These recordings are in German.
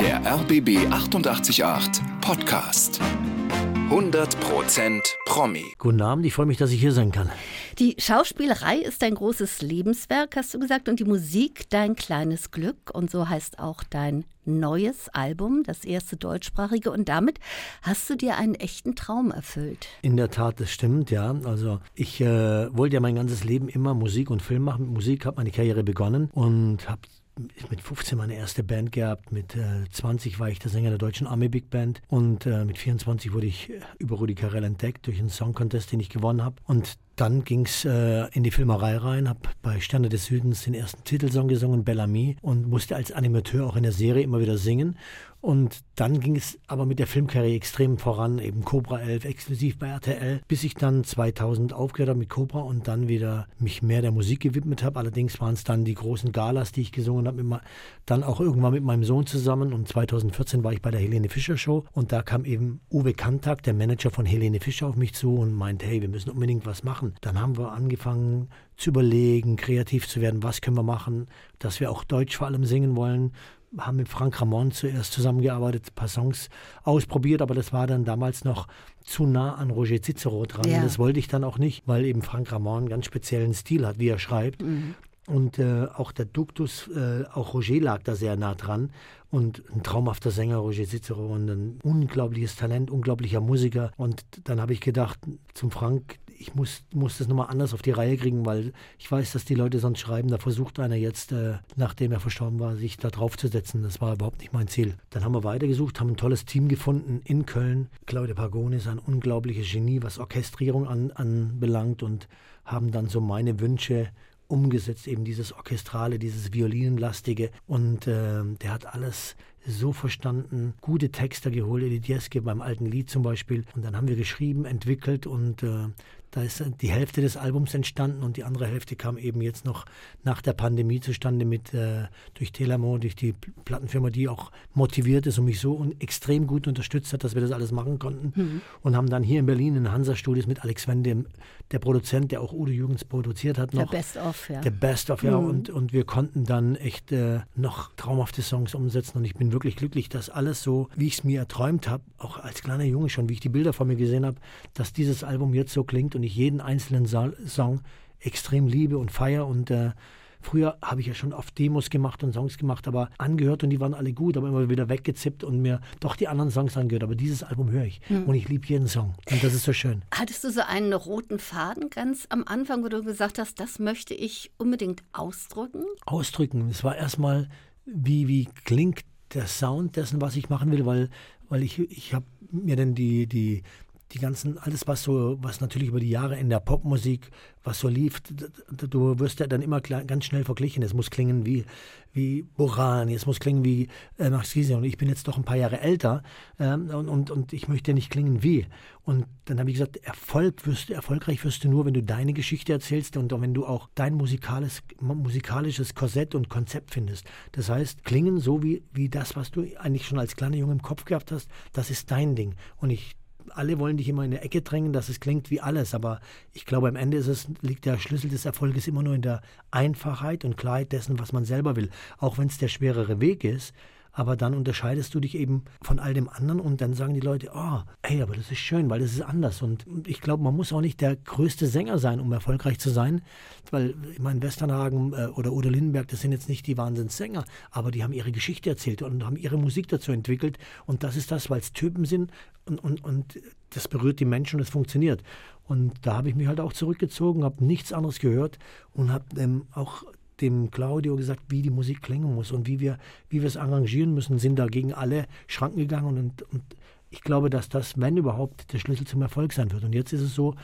Der RBB 888 Podcast. 100% Promi. Guten Abend, ich freue mich, dass ich hier sein kann. Die Schauspielerei ist dein großes Lebenswerk, hast du gesagt, und die Musik dein kleines Glück. Und so heißt auch dein neues Album, das erste deutschsprachige. Und damit hast du dir einen echten Traum erfüllt. In der Tat, das stimmt, ja. Also ich äh, wollte ja mein ganzes Leben immer Musik und Film machen. Mit Musik habe meine Karriere begonnen und habe mit 15 meine erste Band gehabt, mit äh, 20 war ich der Sänger der deutschen Army Big Band und äh, mit 24 wurde ich äh, über Rudi Carell entdeckt durch einen Song Contest, den ich gewonnen habe. Und dann ging es äh, in die Filmerei rein, habe bei Sterne des Südens den ersten Titelsong gesungen, Bellamy, und musste als Animateur auch in der Serie immer wieder singen. Und dann ging es aber mit der Filmkarriere extrem voran, eben Cobra 11 exklusiv bei RTL, bis ich dann 2000 aufgehört habe mit Cobra und dann wieder mich mehr der Musik gewidmet habe. Allerdings waren es dann die großen Galas, die ich gesungen habe, dann auch irgendwann mit meinem Sohn zusammen. Und 2014 war ich bei der Helene Fischer Show und da kam eben Uwe Kantak, der Manager von Helene Fischer, auf mich zu und meinte, hey, wir müssen unbedingt was machen. Dann haben wir angefangen zu überlegen, kreativ zu werden, was können wir machen, dass wir auch Deutsch vor allem singen wollen haben mit Frank Ramon zuerst zusammengearbeitet, ein paar Songs ausprobiert, aber das war dann damals noch zu nah an Roger Cicero dran. Ja. Das wollte ich dann auch nicht, weil eben Frank Ramon einen ganz speziellen Stil hat, wie er schreibt. Mhm. Und äh, auch der Duktus, äh, auch Roger lag da sehr nah dran. Und ein traumhafter Sänger, Roger Cicero, und ein unglaubliches Talent, unglaublicher Musiker. Und dann habe ich gedacht, zum Frank, ich muss, muss das nochmal anders auf die Reihe kriegen, weil ich weiß, dass die Leute sonst schreiben, da versucht einer jetzt, äh, nachdem er verstorben war, sich da drauf zu setzen. Das war überhaupt nicht mein Ziel. Dann haben wir weitergesucht, haben ein tolles Team gefunden in Köln. Claudia Pagone ist ein unglaubliches Genie, was Orchestrierung an, anbelangt und haben dann so meine Wünsche umgesetzt, eben dieses Orchestrale, dieses Violinenlastige. Und äh, der hat alles so verstanden, gute Texte geholt, Edith Jeske beim alten Lied zum Beispiel. Und dann haben wir geschrieben, entwickelt und äh, da ist die Hälfte des Albums entstanden und die andere Hälfte kam eben jetzt noch nach der Pandemie zustande mit äh, durch Telamo, durch die Plattenfirma, die auch motiviert ist und mich so und extrem gut unterstützt hat, dass wir das alles machen konnten. Mhm. Und haben dann hier in Berlin in Hansa Studios mit Alex Wende, der Produzent, der auch Udo Jürgens produziert hat, noch. Der Best of, ja. Der Best of, ja. Mhm. Und, und wir konnten dann echt äh, noch traumhafte Songs umsetzen und ich bin wirklich glücklich, dass alles so, wie ich es mir erträumt habe, auch als kleiner Junge schon, wie ich die Bilder von mir gesehen habe, dass dieses Album jetzt so klingt und ich jeden einzelnen Song extrem liebe und feiere und äh, Früher habe ich ja schon oft Demos gemacht und Songs gemacht, aber angehört und die waren alle gut, aber immer wieder weggezippt und mir doch die anderen Songs angehört. Aber dieses Album höre ich hm. und ich liebe jeden Song und das ist so schön. Hattest du so einen roten Faden ganz am Anfang, wo du gesagt hast, das möchte ich unbedingt ausdrücken? Ausdrücken. Es war erstmal, wie, wie klingt der Sound dessen, was ich machen will, weil, weil ich, ich habe mir dann die, die die ganzen, alles was so, was natürlich über die Jahre in der Popmusik, was so lief, du wirst ja dann immer ganz schnell verglichen. Es muss klingen wie, wie Borani, es muss klingen wie äh, Max Giese und ich bin jetzt doch ein paar Jahre älter ähm, und, und, und ich möchte nicht klingen wie. Und dann habe ich gesagt, Erfolg wirst erfolgreich wirst du nur, wenn du deine Geschichte erzählst und wenn du auch dein musikalisches, musikalisches Korsett und Konzept findest. Das heißt, klingen so wie, wie das, was du eigentlich schon als kleiner Junge im Kopf gehabt hast, das ist dein Ding. Und ich alle wollen dich immer in eine Ecke drängen, dass es klingt wie alles. Aber ich glaube, am Ende ist es, liegt der Schlüssel des Erfolges immer nur in der Einfachheit und Klarheit dessen, was man selber will. Auch wenn es der schwerere Weg ist aber dann unterscheidest du dich eben von all dem anderen und dann sagen die Leute, oh, hey, aber das ist schön, weil das ist anders. Und ich glaube, man muss auch nicht der größte Sänger sein, um erfolgreich zu sein, weil ich meine, Westernhagen äh, oder Udo Lindenberg, das sind jetzt nicht die Wahnsinnssänger, aber die haben ihre Geschichte erzählt und haben ihre Musik dazu entwickelt und das ist das, weil es Typen sind und, und, und das berührt die Menschen und es funktioniert. Und da habe ich mich halt auch zurückgezogen, habe nichts anderes gehört und habe ähm, auch dem Claudio gesagt, wie die Musik klingen muss und wie wir, wie wir es arrangieren müssen, sind da gegen alle Schranken gegangen und, und ich glaube, dass das, wenn überhaupt, der Schlüssel zum Erfolg sein wird. Und jetzt ist es so,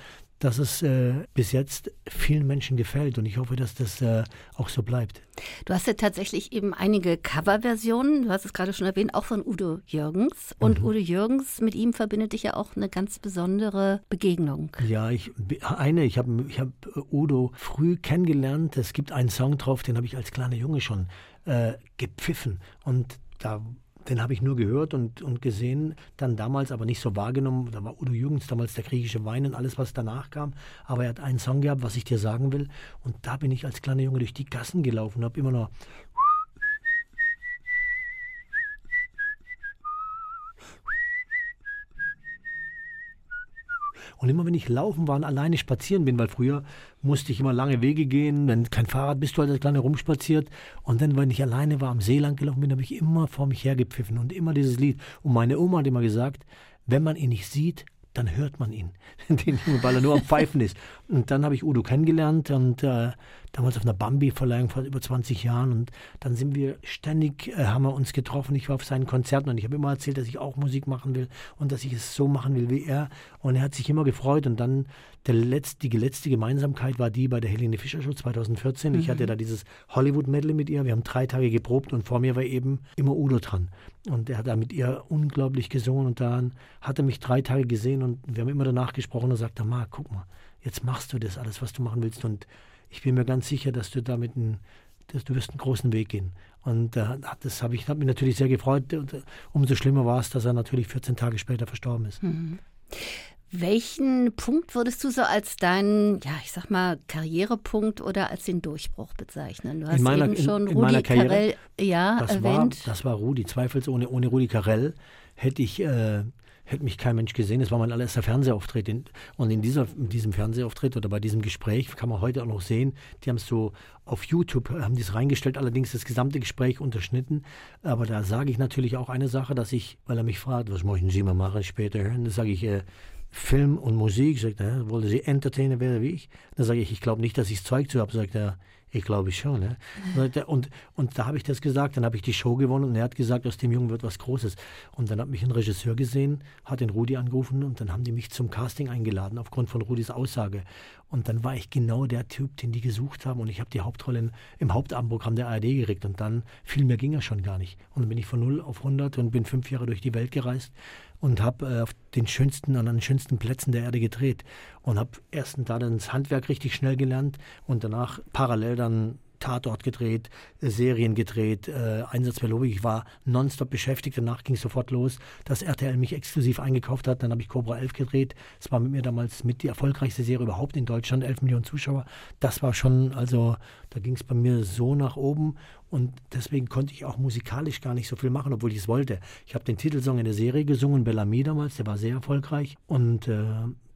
dass es äh, bis jetzt vielen Menschen gefällt und ich hoffe, dass das äh, auch so bleibt. Du hast ja tatsächlich eben einige Coverversionen, du hast es gerade schon erwähnt, auch von Udo Jürgens. Und mhm. Udo Jürgens, mit ihm verbindet dich ja auch eine ganz besondere Begegnung. Ja, ich, eine, ich habe ich hab Udo früh kennengelernt. Es gibt einen Song drauf, den habe ich als kleiner Junge schon äh, gepfiffen. Und da den habe ich nur gehört und, und gesehen, dann damals aber nicht so wahrgenommen. Da war Udo Jürgens damals der griechische Wein und alles, was danach kam. Aber er hat einen Song gehabt, was ich dir sagen will. Und da bin ich als kleiner Junge durch die Gassen gelaufen habe immer noch Und immer wenn ich laufen war und alleine spazieren bin, weil früher musste ich immer lange Wege gehen, wenn kein Fahrrad bist du halt als rumspaziert. Und dann, wenn ich alleine war, am See lang gelaufen bin, habe ich immer vor mich hergepfiffen und immer dieses Lied. Und meine Oma hat immer gesagt, wenn man ihn nicht sieht, dann hört man ihn, weil er nur am Pfeifen ist. Und dann habe ich Udo kennengelernt und äh, damals auf einer Bambi-Verleihung vor über 20 Jahren. Und dann sind wir ständig, äh, haben wir uns getroffen. Ich war auf seinen Konzerten und ich habe immer erzählt, dass ich auch Musik machen will und dass ich es so machen will wie er. Und er hat sich immer gefreut. Und dann der letzte, die letzte Gemeinsamkeit war die bei der Helene Fischer Show 2014. Mhm. Ich hatte da dieses Hollywood-Medley mit ihr. Wir haben drei Tage geprobt und vor mir war eben immer Udo dran. Und er hat da mit ihr unglaublich gesungen und dann hat er mich drei Tage gesehen und wir haben immer danach gesprochen und sagte, Marc, guck mal, jetzt machst du das alles, was du machen willst und ich bin mir ganz sicher, dass du damit einen, dass du wirst einen großen Weg gehen. Und äh, das habe ich hab mich natürlich sehr gefreut. Und, äh, umso schlimmer war es, dass er natürlich 14 Tage später verstorben ist. Mhm. Welchen Punkt würdest du so als deinen, ja, ich sag mal, Karrierepunkt oder als den Durchbruch bezeichnen? Du hast meiner, eben schon in, in Rudi Karriere, Carell ja, das erwähnt. War, das war Rudi, zweifelsohne. Ohne Rudi Carell hätte ich, äh, hätte mich kein Mensch gesehen. Das war mein allererster Fernsehauftritt. Und in, dieser, in diesem Fernsehauftritt oder bei diesem Gespräch kann man heute auch noch sehen, die haben es so auf YouTube, haben das reingestellt, allerdings das gesamte Gespräch unterschnitten. Aber da sage ich natürlich auch eine Sache, dass ich, weil er mich fragt, was möchten Sie mal machen später hören, sage ich, äh, Film und Musik. Sagt er, wollen Sie Entertainer werden wie ich? Dann sage ich, ich glaube nicht, dass ich Zeug zu habe. Sagt er, ich glaube schon. Ne? Und, und da habe ich das gesagt, dann habe ich die Show gewonnen und er hat gesagt, aus dem Jungen wird was Großes. Und dann hat mich ein Regisseur gesehen, hat den Rudi angerufen und dann haben die mich zum Casting eingeladen, aufgrund von Rudis Aussage. Und dann war ich genau der Typ, den die gesucht haben und ich habe die Hauptrolle im Hauptabendprogramm der ARD gekriegt und dann viel mehr ging er schon gar nicht. Und dann bin ich von 0 auf 100 und bin fünf Jahre durch die Welt gereist und habe äh, auf den schönsten, an den schönsten Plätzen der Erde gedreht und habe erst da dann das Handwerk richtig schnell gelernt und danach parallel dann Tatort gedreht, äh, Serien gedreht, äh, Einsatz bei Logik. Ich war nonstop beschäftigt. Danach ging es sofort los, dass RTL mich exklusiv eingekauft hat. Dann habe ich Cobra 11 gedreht. Es war mit mir damals mit die erfolgreichste Serie überhaupt in Deutschland, 11 Millionen Zuschauer. Das war schon, also da ging es bei mir so nach oben. Und deswegen konnte ich auch musikalisch gar nicht so viel machen, obwohl ich es wollte. Ich habe den Titelsong in der Serie gesungen, Bellamy damals, der war sehr erfolgreich. Und äh,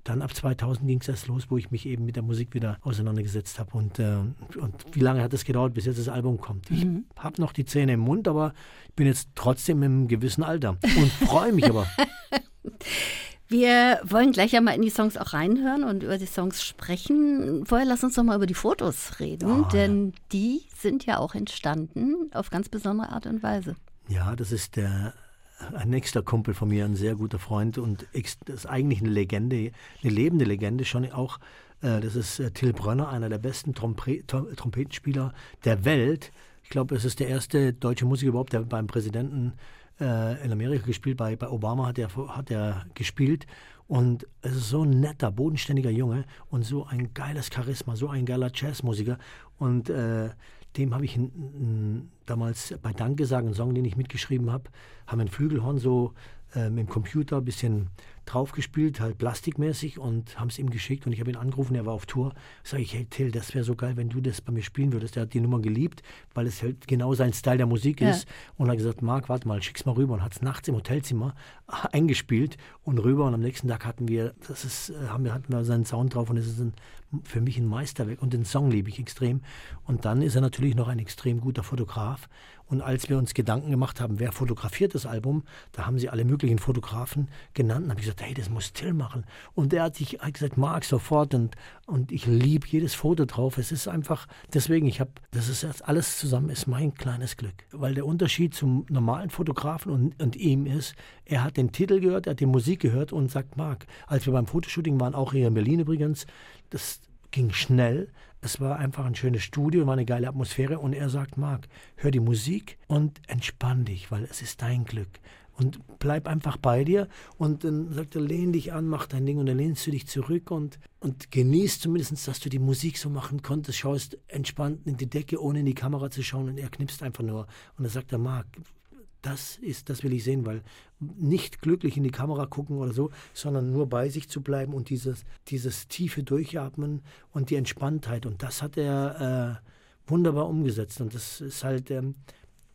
dann ab 2000 ging es erst los, wo ich mich eben mit der Musik wieder auseinandergesetzt habe. Und, äh, und wie lange hat es gedauert, bis jetzt das Album kommt? Ich mhm. habe noch die Zähne im Mund, aber ich bin jetzt trotzdem im gewissen Alter und freue mich aber. Wir wollen gleich einmal in die Songs auch reinhören und über die Songs sprechen. Vorher lass uns doch mal über die Fotos reden, oh, denn ja. die sind ja auch entstanden auf ganz besondere Art und Weise. Ja, das ist der ein nächster Kumpel von mir, ein sehr guter Freund und ist eigentlich eine Legende, eine lebende Legende schon auch. Äh, das ist äh, Till Brönner, einer der besten Trompe Trompetenspieler der Welt. Ich glaube, es ist der erste deutsche Musiker überhaupt, der beim Präsidenten äh, in Amerika gespielt, bei, bei Obama hat er, hat er gespielt. Und es ist so ein netter, bodenständiger Junge und so ein geiles Charisma, so ein geiler Jazzmusiker. Und dem habe ich damals bei Danke sagen, einen Song, den ich mitgeschrieben habe, haben ein Flügelhorn so äh, mit dem Computer ein bisschen draufgespielt, halt plastikmäßig und haben es ihm geschickt und ich habe ihn angerufen, er war auf Tour. Sage ich, hey Till, das wäre so geil, wenn du das bei mir spielen würdest. Er hat die Nummer geliebt, weil es halt genau sein Style der Musik ja. ist. Und er hat gesagt, Marc, warte mal, schick's mal rüber und hat es nachts im Hotelzimmer eingespielt und rüber und am nächsten Tag hatten wir, das ist, äh, haben wir, hatten wir seinen Sound drauf und es ist ein, für mich ein Meisterwerk und den Song liebe ich extrem. Und dann ist er natürlich noch ein extrem guter Fotograf und als wir uns Gedanken gemacht haben, wer fotografiert das Album, da haben sie alle möglichen Fotografen genannt. Und habe ich gesagt, hey, das muss Till machen. Und der hat sich hat gesagt, Marc, sofort. Und, und ich liebe jedes Foto drauf. Es ist einfach, deswegen, ich habe, das ist alles zusammen, ist mein kleines Glück. Weil der Unterschied zum normalen Fotografen und, und ihm ist, er hat den Titel gehört, er hat die Musik gehört und sagt, Marc, als wir beim Fotoshooting waren, auch hier in Berlin übrigens, das ging schnell. Es war einfach ein schönes Studio, war eine geile Atmosphäre und er sagt, Marc, hör die Musik und entspann dich, weil es ist dein Glück. Und bleib einfach bei dir und dann sagt er, lehn dich an, mach dein Ding und dann lehnst du dich zurück und, und genießt zumindest, dass du die Musik so machen konntest, schaust entspannt in die Decke, ohne in die Kamera zu schauen und er knipst einfach nur. Und dann sagt er, Marc, das ist, das will ich sehen, weil nicht glücklich in die Kamera gucken oder so, sondern nur bei sich zu bleiben und dieses, dieses tiefe Durchatmen und die Entspanntheit. Und das hat er äh, wunderbar umgesetzt. Und das ist halt, ähm,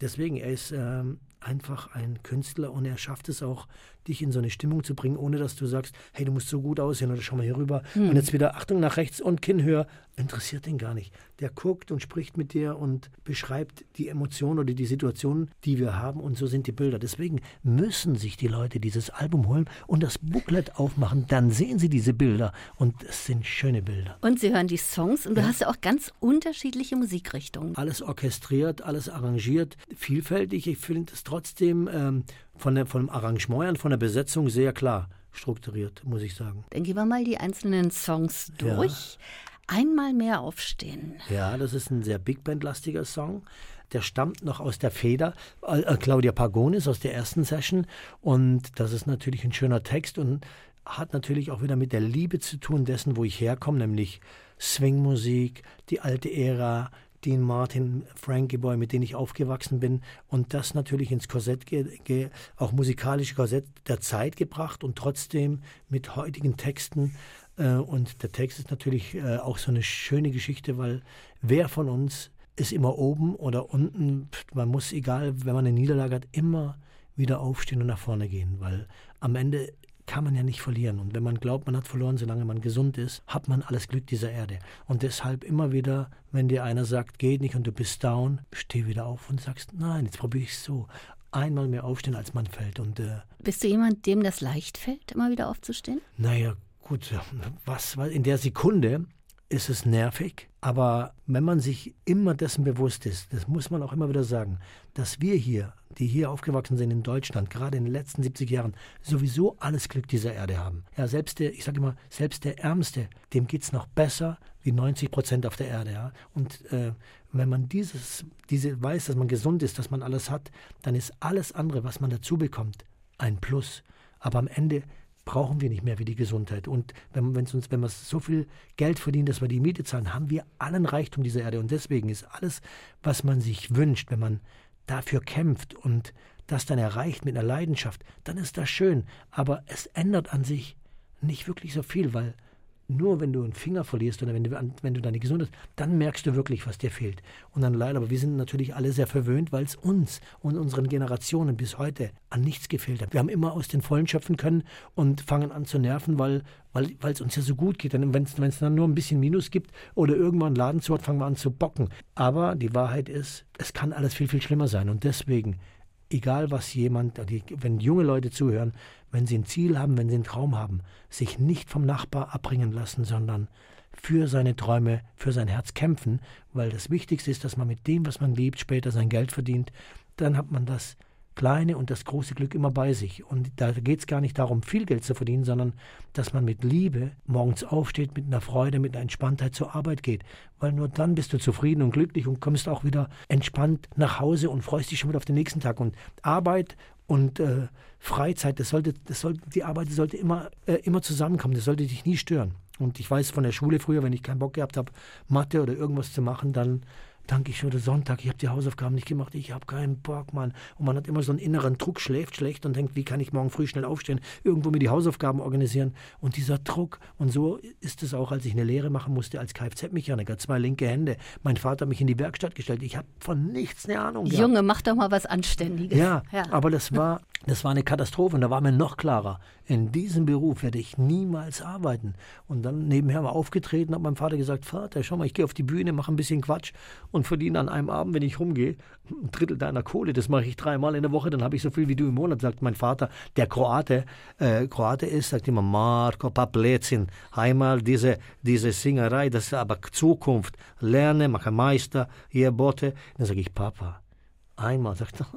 deswegen, er ist ähm, einfach ein Künstler und er schafft es auch, dich in so eine Stimmung zu bringen, ohne dass du sagst, hey, du musst so gut aussehen oder schau mal hier rüber. Hm. Und jetzt wieder Achtung nach rechts und Kinn höher. Interessiert den gar nicht. Der guckt und spricht mit dir und beschreibt die Emotionen oder die Situation, die wir haben und so sind die Bilder. Deswegen müssen sich die Leute dieses Album holen und das Booklet aufmachen. Dann sehen sie diese Bilder und es sind schöne Bilder. Und sie hören die Songs und du hast ja auch ganz unterschiedliche Musikrichtungen. Alles orchestriert, alles arrangiert, vielfältig. Ich finde es trotzdem ähm, von der, vom Arrangement und von der Besetzung sehr klar strukturiert, muss ich sagen. Dann gehen wir mal die einzelnen Songs durch. Ja. Einmal mehr aufstehen. Ja, das ist ein sehr Big Band-lastiger Song. Der stammt noch aus der Feder äh, äh, Claudia Pagonis aus der ersten Session. Und das ist natürlich ein schöner Text und hat natürlich auch wieder mit der Liebe zu tun dessen, wo ich herkomme, nämlich Swingmusik, die alte Ära, Dean Martin, Frankie Boy, mit denen ich aufgewachsen bin. Und das natürlich ins Korsett, auch musikalische Korsett der Zeit gebracht und trotzdem mit heutigen Texten. Äh, und der Text ist natürlich äh, auch so eine schöne Geschichte, weil wer von uns ist immer oben oder unten? Man muss, egal, wenn man eine Niederlage hat, immer wieder aufstehen und nach vorne gehen, weil am Ende kann man ja nicht verlieren. Und wenn man glaubt, man hat verloren, solange man gesund ist, hat man alles Glück dieser Erde. Und deshalb immer wieder, wenn dir einer sagt, geht nicht und du bist down, steh wieder auf und sagst, nein, jetzt probiere ich es so. Einmal mehr aufstehen, als man fällt. Und, äh, Bist du jemand, dem das leicht fällt, immer wieder aufzustehen? Naja, gut, was, was in der Sekunde ist es nervig, aber wenn man sich immer dessen bewusst ist, das muss man auch immer wieder sagen, dass wir hier, die hier aufgewachsen sind in Deutschland, gerade in den letzten 70 Jahren, sowieso alles Glück dieser Erde haben. Ja, selbst der, ich sage immer, selbst der Ärmste, dem geht es noch besser wie 90 Prozent auf der Erde. Ja? Und äh, wenn man dieses, diese weiß, dass man gesund ist, dass man alles hat, dann ist alles andere, was man dazu bekommt, ein Plus. Aber am Ende brauchen wir nicht mehr wie die Gesundheit. Und wenn, wenn's uns, wenn wir so viel Geld verdienen, dass wir die Miete zahlen, haben wir allen Reichtum dieser Erde. Und deswegen ist alles, was man sich wünscht, wenn man dafür kämpft und das dann erreicht mit einer Leidenschaft, dann ist das schön. Aber es ändert an sich nicht wirklich so viel, weil nur wenn du einen Finger verlierst oder wenn du, wenn du deine Gesundheit, dann merkst du wirklich, was dir fehlt. Und dann leider, aber wir sind natürlich alle sehr verwöhnt, weil es uns und unseren Generationen bis heute an nichts gefehlt hat. Wir haben immer aus den Vollen schöpfen können und fangen an zu nerven, weil weil es uns ja so gut geht. Wenn es dann nur ein bisschen Minus gibt oder irgendwann einen Laden zu hat, fangen wir an zu bocken. Aber die Wahrheit ist, es kann alles viel, viel schlimmer sein. Und deswegen egal was jemand, wenn junge Leute zuhören, wenn sie ein Ziel haben, wenn sie einen Traum haben, sich nicht vom Nachbar abbringen lassen, sondern für seine Träume, für sein Herz kämpfen, weil das Wichtigste ist, dass man mit dem, was man liebt, später sein Geld verdient, dann hat man das kleine und das große Glück immer bei sich. Und da geht es gar nicht darum, viel Geld zu verdienen, sondern dass man mit Liebe morgens aufsteht, mit einer Freude, mit einer Entspanntheit zur Arbeit geht. Weil nur dann bist du zufrieden und glücklich und kommst auch wieder entspannt nach Hause und freust dich schon wieder auf den nächsten Tag. Und Arbeit und äh, Freizeit, das sollte, das sollte, die Arbeit sollte immer, äh, immer zusammenkommen, das sollte dich nie stören. Und ich weiß von der Schule früher, wenn ich keinen Bock gehabt habe, Mathe oder irgendwas zu machen, dann danke ich schon Sonntag, ich habe die Hausaufgaben nicht gemacht, ich habe keinen Bock, Mann. Und man hat immer so einen inneren Druck, schläft schlecht und denkt, wie kann ich morgen früh schnell aufstehen, irgendwo mir die Hausaufgaben organisieren. Und dieser Druck, und so ist es auch, als ich eine Lehre machen musste als Kfz-Mechaniker, zwei linke Hände. Mein Vater hat mich in die Werkstatt gestellt, ich habe von nichts eine Ahnung. Gehabt. Junge, mach doch mal was Anständiges. Ja, ja, aber das war, das war eine Katastrophe und da war mir noch klarer, in diesem Beruf werde ich niemals arbeiten. Und dann nebenher mal aufgetreten, hat mein Vater gesagt, Vater, schau mal, ich gehe auf die Bühne, mache ein bisschen Quatsch und verdiene an einem Abend, wenn ich rumgehe, ein Drittel deiner Kohle. Das mache ich dreimal in der Woche, dann habe ich so viel wie du im Monat, sagt mein Vater. Der Kroate, äh, Kroate ist, sagt immer, Marco Papletzin, einmal diese, diese Singerei, das ist aber Zukunft. Lerne, mache Meister, ihr Bote. Dann sage ich, Papa, einmal, sagt er,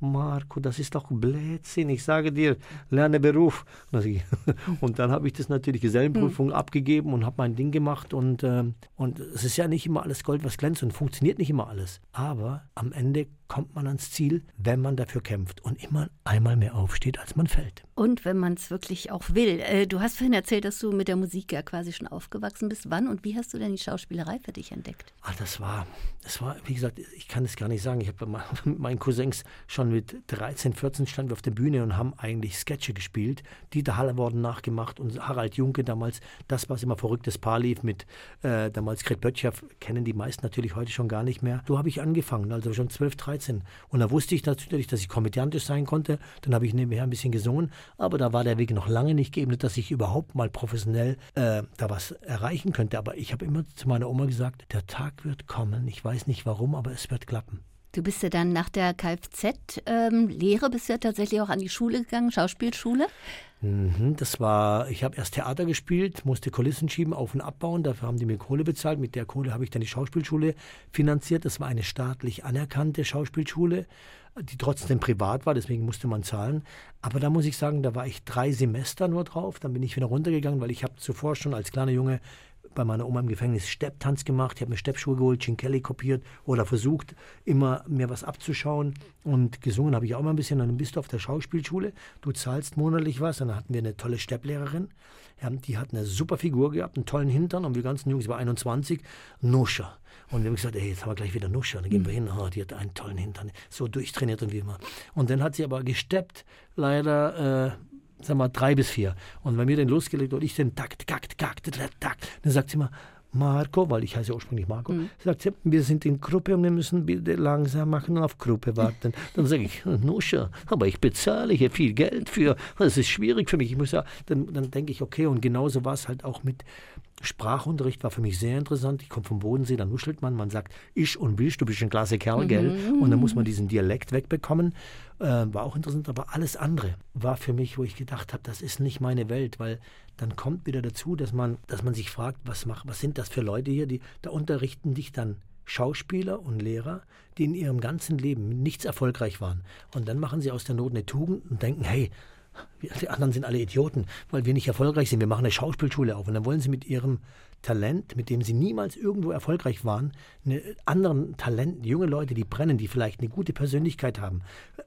Marco, das ist doch Blödsinn. Ich sage dir, lerne Beruf. Und dann habe ich das natürlich Gesellenprüfung mhm. abgegeben und habe mein Ding gemacht. Und, äh, und es ist ja nicht immer alles Gold, was glänzt und funktioniert nicht immer alles. Aber am Ende kommt man ans Ziel, wenn man dafür kämpft und immer einmal mehr aufsteht, als man fällt. Und wenn man es wirklich auch will. Äh, du hast vorhin erzählt, dass du mit der Musik ja quasi schon aufgewachsen bist. Wann und wie hast du denn die Schauspielerei für dich entdeckt? Ah, das war, das war, wie gesagt, ich kann es gar nicht sagen. Ich habe mit meinen Cousins schon schon mit 13, 14 standen wir auf der Bühne und haben eigentlich Sketche gespielt. Dieter Haller wurden nachgemacht und Harald Junke damals, das, was immer verrücktes Paar lief mit äh, damals Gret Böttcher, kennen die meisten natürlich heute schon gar nicht mehr. So habe ich angefangen, also schon 12, 13. Und da wusste ich natürlich, dass ich komödiantisch sein konnte. Dann habe ich nebenher ein bisschen gesungen, aber da war der Weg noch lange nicht geebnet, dass ich überhaupt mal professionell äh, da was erreichen könnte. Aber ich habe immer zu meiner Oma gesagt, der Tag wird kommen. Ich weiß nicht warum, aber es wird klappen. Du bist ja dann nach der Kfz-Lehre, bist ja tatsächlich auch an die Schule gegangen, Schauspielschule. Mhm, das war, ich habe erst Theater gespielt, musste Kulissen schieben, auf und abbauen. Dafür haben die mir Kohle bezahlt. Mit der Kohle habe ich dann die Schauspielschule finanziert. Das war eine staatlich anerkannte Schauspielschule, die trotzdem privat war, deswegen musste man zahlen. Aber da muss ich sagen, da war ich drei Semester nur drauf. Dann bin ich wieder runtergegangen, weil ich habe zuvor schon als kleiner Junge bei meiner Oma im Gefängnis Stepptanz gemacht. Ich habe mir Steppschuhe geholt, Kelly kopiert oder versucht, immer mir was abzuschauen. Und gesungen habe ich auch mal ein bisschen. Dann bist du auf der Schauspielschule, du zahlst monatlich was. Dann hatten wir eine tolle Stepplehrerin. Die hat eine super Figur gehabt, einen tollen Hintern. Und wir ganzen Jungs, ich war 21, Nuscher. Und wir haben gesagt, ey, jetzt haben wir gleich wieder Nuscher. Dann gehen wir hin. Oh, die hat einen tollen Hintern. So durchtrainiert und wie immer. Und dann hat sie aber gesteppt, leider. Äh, sagen wir drei bis vier. Und wenn wir den losgelegt und ich den Takt, Takt, Takt, Takt, dann sagt sie immer, Marco, weil ich heiße ursprünglich Marco, mhm. sagt sie, wir sind in Gruppe und wir müssen bitte langsam machen und auf Gruppe warten. Dann sage ich, Nusche, aber ich bezahle hier viel Geld für, das ist schwierig für mich. Ich muss ja, dann, dann denke ich, okay, und genauso war es halt auch mit Sprachunterricht war für mich sehr interessant. Ich komme vom Bodensee, da nuschelt man, man sagt ich und willst, du bist ein klasse Kerl, gell? Mhm. Und dann muss man diesen Dialekt wegbekommen. Äh, war auch interessant, aber alles andere war für mich, wo ich gedacht habe, das ist nicht meine Welt, weil dann kommt wieder dazu, dass man, dass man sich fragt, was, macht, was sind das für Leute hier, die da unterrichten dich dann Schauspieler und Lehrer, die in ihrem ganzen Leben nichts erfolgreich waren. Und dann machen sie aus der Not eine Tugend und denken, hey, die anderen sind alle Idioten, weil wir nicht erfolgreich sind. Wir machen eine Schauspielschule auf und dann wollen sie mit ihrem Talent, mit dem sie niemals irgendwo erfolgreich waren, eine anderen Talenten, junge Leute, die brennen, die vielleicht eine gute Persönlichkeit haben,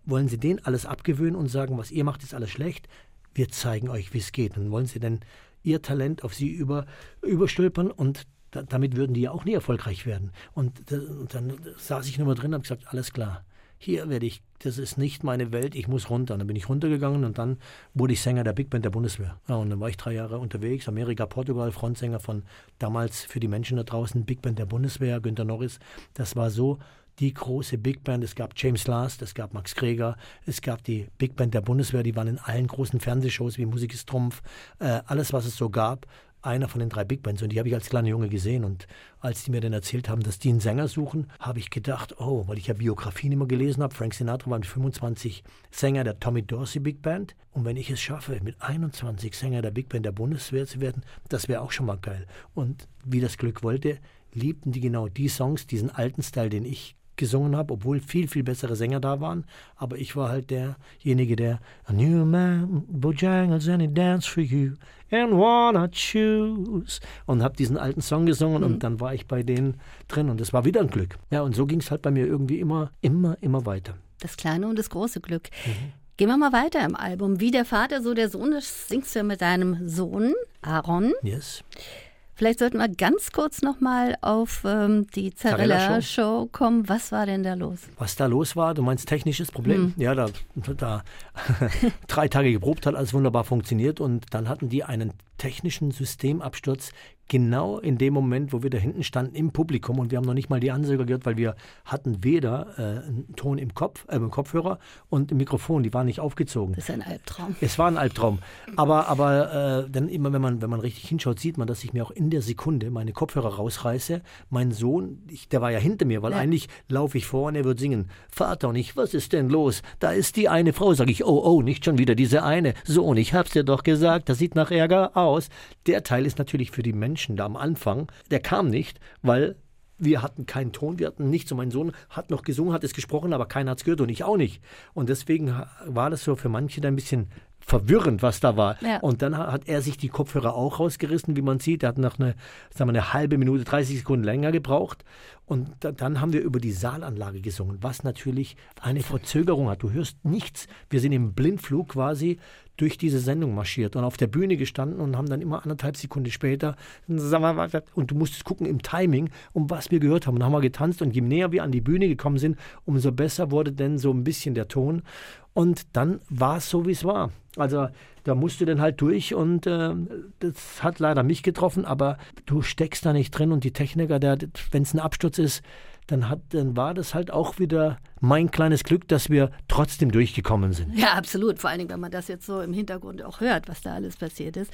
wollen sie denen alles abgewöhnen und sagen, was ihr macht, ist alles schlecht. Wir zeigen euch, wie es geht. Dann wollen sie denn ihr Talent auf sie über, überstülpern und da, damit würden die ja auch nie erfolgreich werden. Und, und dann saß ich nur mal drin und habe gesagt, alles klar hier werde ich, das ist nicht meine Welt, ich muss runter. Und dann bin ich runtergegangen und dann wurde ich Sänger der Big Band der Bundeswehr. Ja, und dann war ich drei Jahre unterwegs, Amerika, Portugal, Frontsänger von damals für die Menschen da draußen, Big Band der Bundeswehr, Günter Norris. Das war so die große Big Band. Es gab James Last, es gab Max Kreger, es gab die Big Band der Bundeswehr, die waren in allen großen Fernsehshows wie Musik ist Trumpf, äh, alles, was es so gab einer von den drei Big Bands und die habe ich als kleiner Junge gesehen und als die mir dann erzählt haben, dass die einen Sänger suchen, habe ich gedacht, oh, weil ich ja Biografien immer gelesen habe, Frank Sinatra war mit 25 Sänger der Tommy Dorsey Big Band und wenn ich es schaffe, mit 21 Sänger der Big Band der Bundeswehr zu werden, das wäre auch schon mal geil. Und wie das Glück wollte, liebten die genau die Songs, diesen alten Style, den ich gesungen habe, obwohl viel, viel bessere Sänger da waren. Aber ich war halt derjenige, der A new man, Bojangles and he dance for you and wanna choose und habe diesen alten Song gesungen mhm. und dann war ich bei denen drin und es war wieder ein Glück. Ja, und so ging es halt bei mir irgendwie immer, immer, immer weiter. Das kleine und das große Glück. Mhm. Gehen wir mal weiter im Album. Wie der Vater, so der Sohn, das singst du ja mit deinem Sohn Aaron. Yes. Vielleicht sollten wir ganz kurz nochmal auf ähm, die Zarella-Show kommen. Was war denn da los? Was da los war? Du meinst technisches Problem? Hm. Ja, da, da drei Tage geprobt, hat alles wunderbar funktioniert und dann hatten die einen technischen Systemabsturz genau in dem Moment, wo wir da hinten standen im Publikum und wir haben noch nicht mal die Ansage gehört, weil wir hatten weder äh, einen Ton im Kopf, äh, im Kopfhörer und im Mikrofon, die waren nicht aufgezogen. Das ist ein Albtraum. Es war ein Albtraum. Aber, aber äh, dann immer, wenn man, wenn man richtig hinschaut, sieht man, dass ich mir auch in der Sekunde meine Kopfhörer rausreiße. Mein Sohn, ich, der war ja hinter mir, weil ja. eigentlich laufe ich vor und er wird singen. Vater und ich, was ist denn los? Da ist die eine Frau, sage ich, oh, oh, nicht schon wieder diese eine. Sohn, ich hab's dir doch gesagt, das sieht nach Ärger aus. Der Teil ist natürlich für die Menschen Menschen da am Anfang, der kam nicht, weil wir hatten keinen Ton, wir hatten nichts. Und mein Sohn hat noch gesungen, hat es gesprochen, aber keiner hat es gehört und ich auch nicht. Und deswegen war das so für manche da ein bisschen verwirrend, was da war. Ja. Und dann hat er sich die Kopfhörer auch rausgerissen, wie man sieht. Er hat noch eine, sagen wir, eine halbe Minute, 30 Sekunden länger gebraucht. Und da, dann haben wir über die Saalanlage gesungen, was natürlich eine Verzögerung hat. Du hörst nichts. Wir sind im Blindflug quasi durch diese Sendung marschiert und auf der Bühne gestanden und haben dann immer anderthalb Sekunden später und du musstest gucken im Timing, um was wir gehört haben. Und dann haben wir getanzt und je näher wir an die Bühne gekommen sind, umso besser wurde denn so ein bisschen der Ton. Und dann war es so, wie es war. Also da musst du dann halt durch und äh, das hat leider mich getroffen, aber du steckst da nicht drin und die Techniker, wenn es ein Absturz ist, dann, hat, dann war das halt auch wieder mein kleines Glück, dass wir trotzdem durchgekommen sind. Ja, absolut. Vor allen Dingen, wenn man das jetzt so im Hintergrund auch hört, was da alles passiert ist.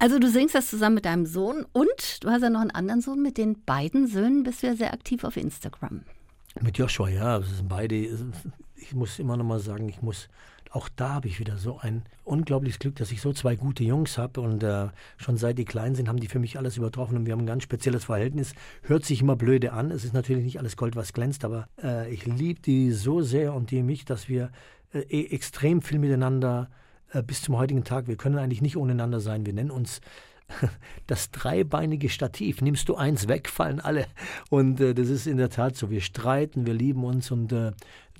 Also du singst das zusammen mit deinem Sohn und du hast ja noch einen anderen Sohn. Mit den beiden Söhnen bist du ja sehr aktiv auf Instagram. Mit Joshua, ja. Das sind beide. Ich muss immer noch mal sagen, ich muss auch da habe ich wieder so ein unglaubliches Glück, dass ich so zwei gute Jungs habe und äh, schon seit die klein sind, haben die für mich alles übertroffen und wir haben ein ganz spezielles Verhältnis. Hört sich immer blöde an, es ist natürlich nicht alles Gold, was glänzt, aber äh, ich liebe die so sehr und die mich, dass wir äh, e, extrem viel miteinander äh, bis zum heutigen Tag, wir können eigentlich nicht ohneinander sein, wir nennen uns das dreibeinige Stativ. Nimmst du eins weg, fallen alle. Und äh, das ist in der Tat so. Wir streiten, wir lieben uns und äh,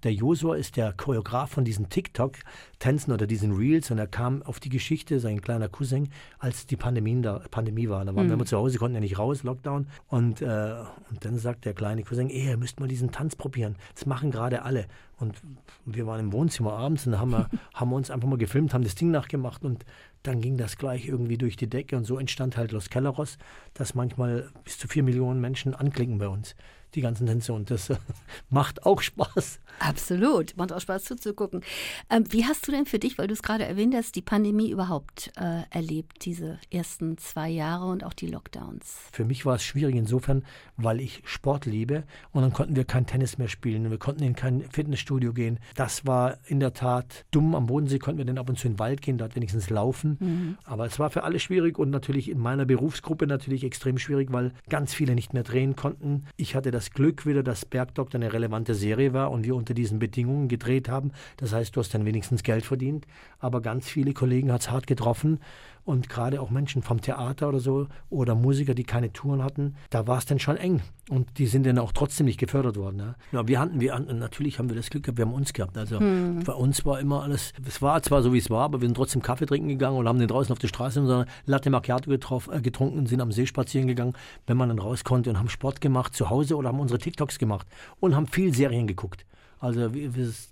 der Josua ist der Choreograf von diesen TikTok-Tänzen oder diesen Reels und er kam auf die Geschichte, sein kleiner Cousin, als die Pandemie, da, Pandemie war. Da waren mhm. wir zu Hause, konnten ja nicht raus, Lockdown. Und, äh, und dann sagt der kleine Cousin, ey, ihr müsst mal diesen Tanz probieren. Das machen gerade alle. Und wir waren im Wohnzimmer abends und haben wir, haben wir uns einfach mal gefilmt, haben das Ding nachgemacht und dann ging das gleich irgendwie durch die Decke und so entstand halt Los Kelleros, dass manchmal bis zu vier Millionen Menschen anklicken bei uns die ganzen Tänze und das äh, macht auch Spaß. Absolut, macht auch Spaß zuzugucken. Ähm, wie hast du denn für dich, weil du es gerade erwähnt hast, die Pandemie überhaupt äh, erlebt, diese ersten zwei Jahre und auch die Lockdowns? Für mich war es schwierig insofern, weil ich Sport liebe und dann konnten wir kein Tennis mehr spielen, wir konnten in kein Fitnessstudio gehen. Das war in der Tat dumm. Am Bodensee konnten wir dann ab und zu in den Wald gehen, dort wenigstens laufen. Mhm. Aber es war für alle schwierig und natürlich in meiner Berufsgruppe natürlich extrem schwierig, weil ganz viele nicht mehr drehen konnten. Ich hatte das das Glück wieder, dass Bergdoktor eine relevante Serie war und wir unter diesen Bedingungen gedreht haben. Das heißt, du hast dann wenigstens Geld verdient. Aber ganz viele Kollegen hat es hart getroffen. Und gerade auch Menschen vom Theater oder so oder Musiker, die keine Touren hatten, da war es dann schon eng. Und die sind dann auch trotzdem nicht gefördert worden. Ja, ja wir hatten, wir hatten, natürlich haben wir das Glück gehabt, wir haben uns gehabt. Also hm. bei uns war immer alles, es war zwar so, wie es war, aber wir sind trotzdem Kaffee trinken gegangen und haben den draußen auf der Straße unsere Latte Macchiato getroffen, äh, getrunken sind am See spazieren gegangen, wenn man dann raus konnte und haben Sport gemacht zu Hause oder haben unsere TikToks gemacht und haben viel Serien geguckt. Also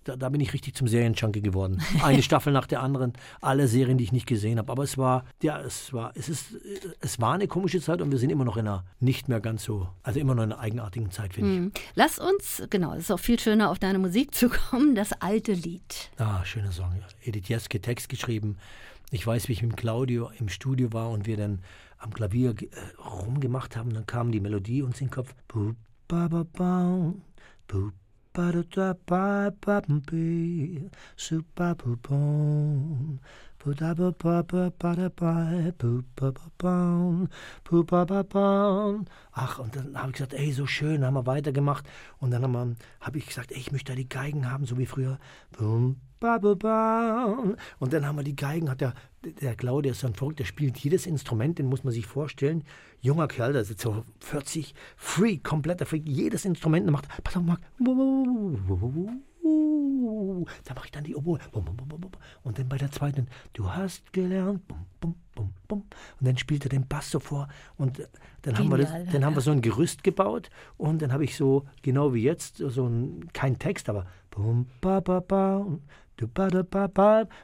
da, bin ich richtig zum Serienjunkie geworden. Eine Staffel nach der anderen, alle Serien, die ich nicht gesehen habe. Aber es war, ja, es war, es ist, es war eine komische Zeit und wir sind immer noch in einer nicht mehr ganz so, also immer noch in einer eigenartigen Zeit, finde mhm. ich. Lass uns, genau, es ist auch viel schöner, auf deine Musik zu kommen, das alte Lied. Ah, schöner Song. Edith Jeske, Text geschrieben. Ich weiß, wie ich mit Claudio im Studio war und wir dann am Klavier äh, rumgemacht haben. Dann kam die Melodie uns in den Kopf. Boop, ba, ba, ba, boop, ba da da ba ba ba ba Ach, und dann habe ich gesagt, ey, so schön, haben wir weitergemacht. Und dann habe hab ich gesagt, ey, ich möchte da die Geigen haben, so wie früher. Und dann haben wir die Geigen, hat der, der Claudia ist ein Verrückt, der spielt jedes Instrument, den muss man sich vorstellen. Junger Kerl, der ist jetzt so 40, Freak, kompletter Freak, jedes Instrument macht. Pass auf, Marc da mache ich dann die Oboe. Und dann bei der zweiten, du hast gelernt. und dann spielt er den Bass so vor. Und dann, haben wir, das, dann haben wir so ein Gerüst gebaut. Und dann habe ich so, genau wie jetzt, so ein, kein Text, aber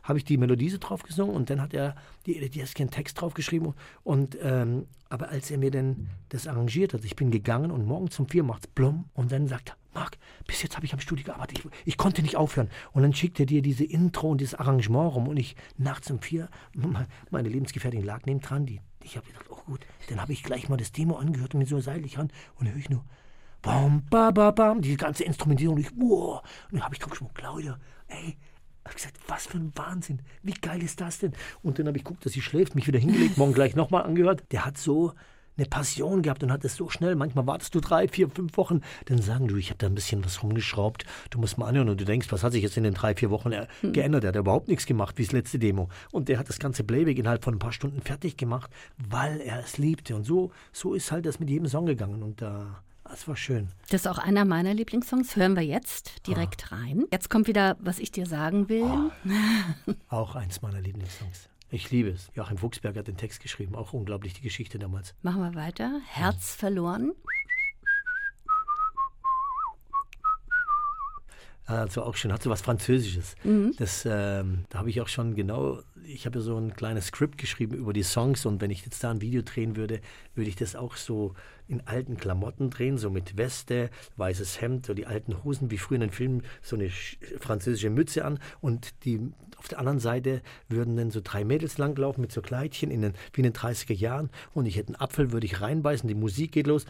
habe ich die Melodie so drauf gesungen und dann hat er die, die hat einen Text drauf geschrieben und ähm, aber als er mir dann das arrangiert hat, ich bin gegangen und morgen zum vier macht's blum und dann sagt er, Marc, bis jetzt habe ich am Studio gearbeitet, ich, ich, konnte nicht aufhören und dann schickt er dir diese Intro und dieses Arrangement rum und ich nachts um vier, meine Lebensgefährtin lag neben dran, die, ich habe gedacht, oh gut, dann habe ich gleich mal das Demo angehört und mir so seitlich ran und höre ich nur bam, bam, bam, bam, die ganze Instrumentierung, ich, wow, und dann habe ich drauf Claudia, ey, habe gesagt, was für ein Wahnsinn. Wie geil ist das denn? Und dann habe ich geguckt, dass sie schläft, mich wieder hingelegt, morgen gleich nochmal angehört. Der hat so eine Passion gehabt und hat es so schnell. Manchmal wartest du drei, vier, fünf Wochen, dann sagen du, ich habe da ein bisschen was rumgeschraubt, du musst mal anhören und du denkst, was hat sich jetzt in den drei, vier Wochen hm. geändert? Er hat überhaupt nichts gemacht wie das letzte Demo. Und der hat das ganze Playback innerhalb von ein paar Stunden fertig gemacht, weil er es liebte. Und so, so ist halt das mit jedem Song gegangen. Und da. Äh, das war schön. Das ist auch einer meiner Lieblingssongs. Hören wir jetzt direkt ah. rein. Jetzt kommt wieder, was ich dir sagen will. Oh. auch eins meiner Lieblingssongs. Ich liebe es. Joachim Fuchsberg hat den Text geschrieben. Auch unglaublich die Geschichte damals. Machen wir weiter. Herz verloren. Also auch schon, hat so was Französisches. Mhm. Das, ähm, da habe ich auch schon genau, ich habe ja so ein kleines Skript geschrieben über die Songs und wenn ich jetzt da ein Video drehen würde, würde ich das auch so in alten Klamotten drehen, so mit Weste, weißes Hemd, so die alten Hosen, wie früher in den Filmen, so eine französische Mütze an. Und die auf der anderen Seite würden dann so drei Mädels langlaufen mit so Kleidchen in den, wie in den 30er Jahren. Und ich hätte einen Apfel, würde ich reinbeißen, die Musik geht los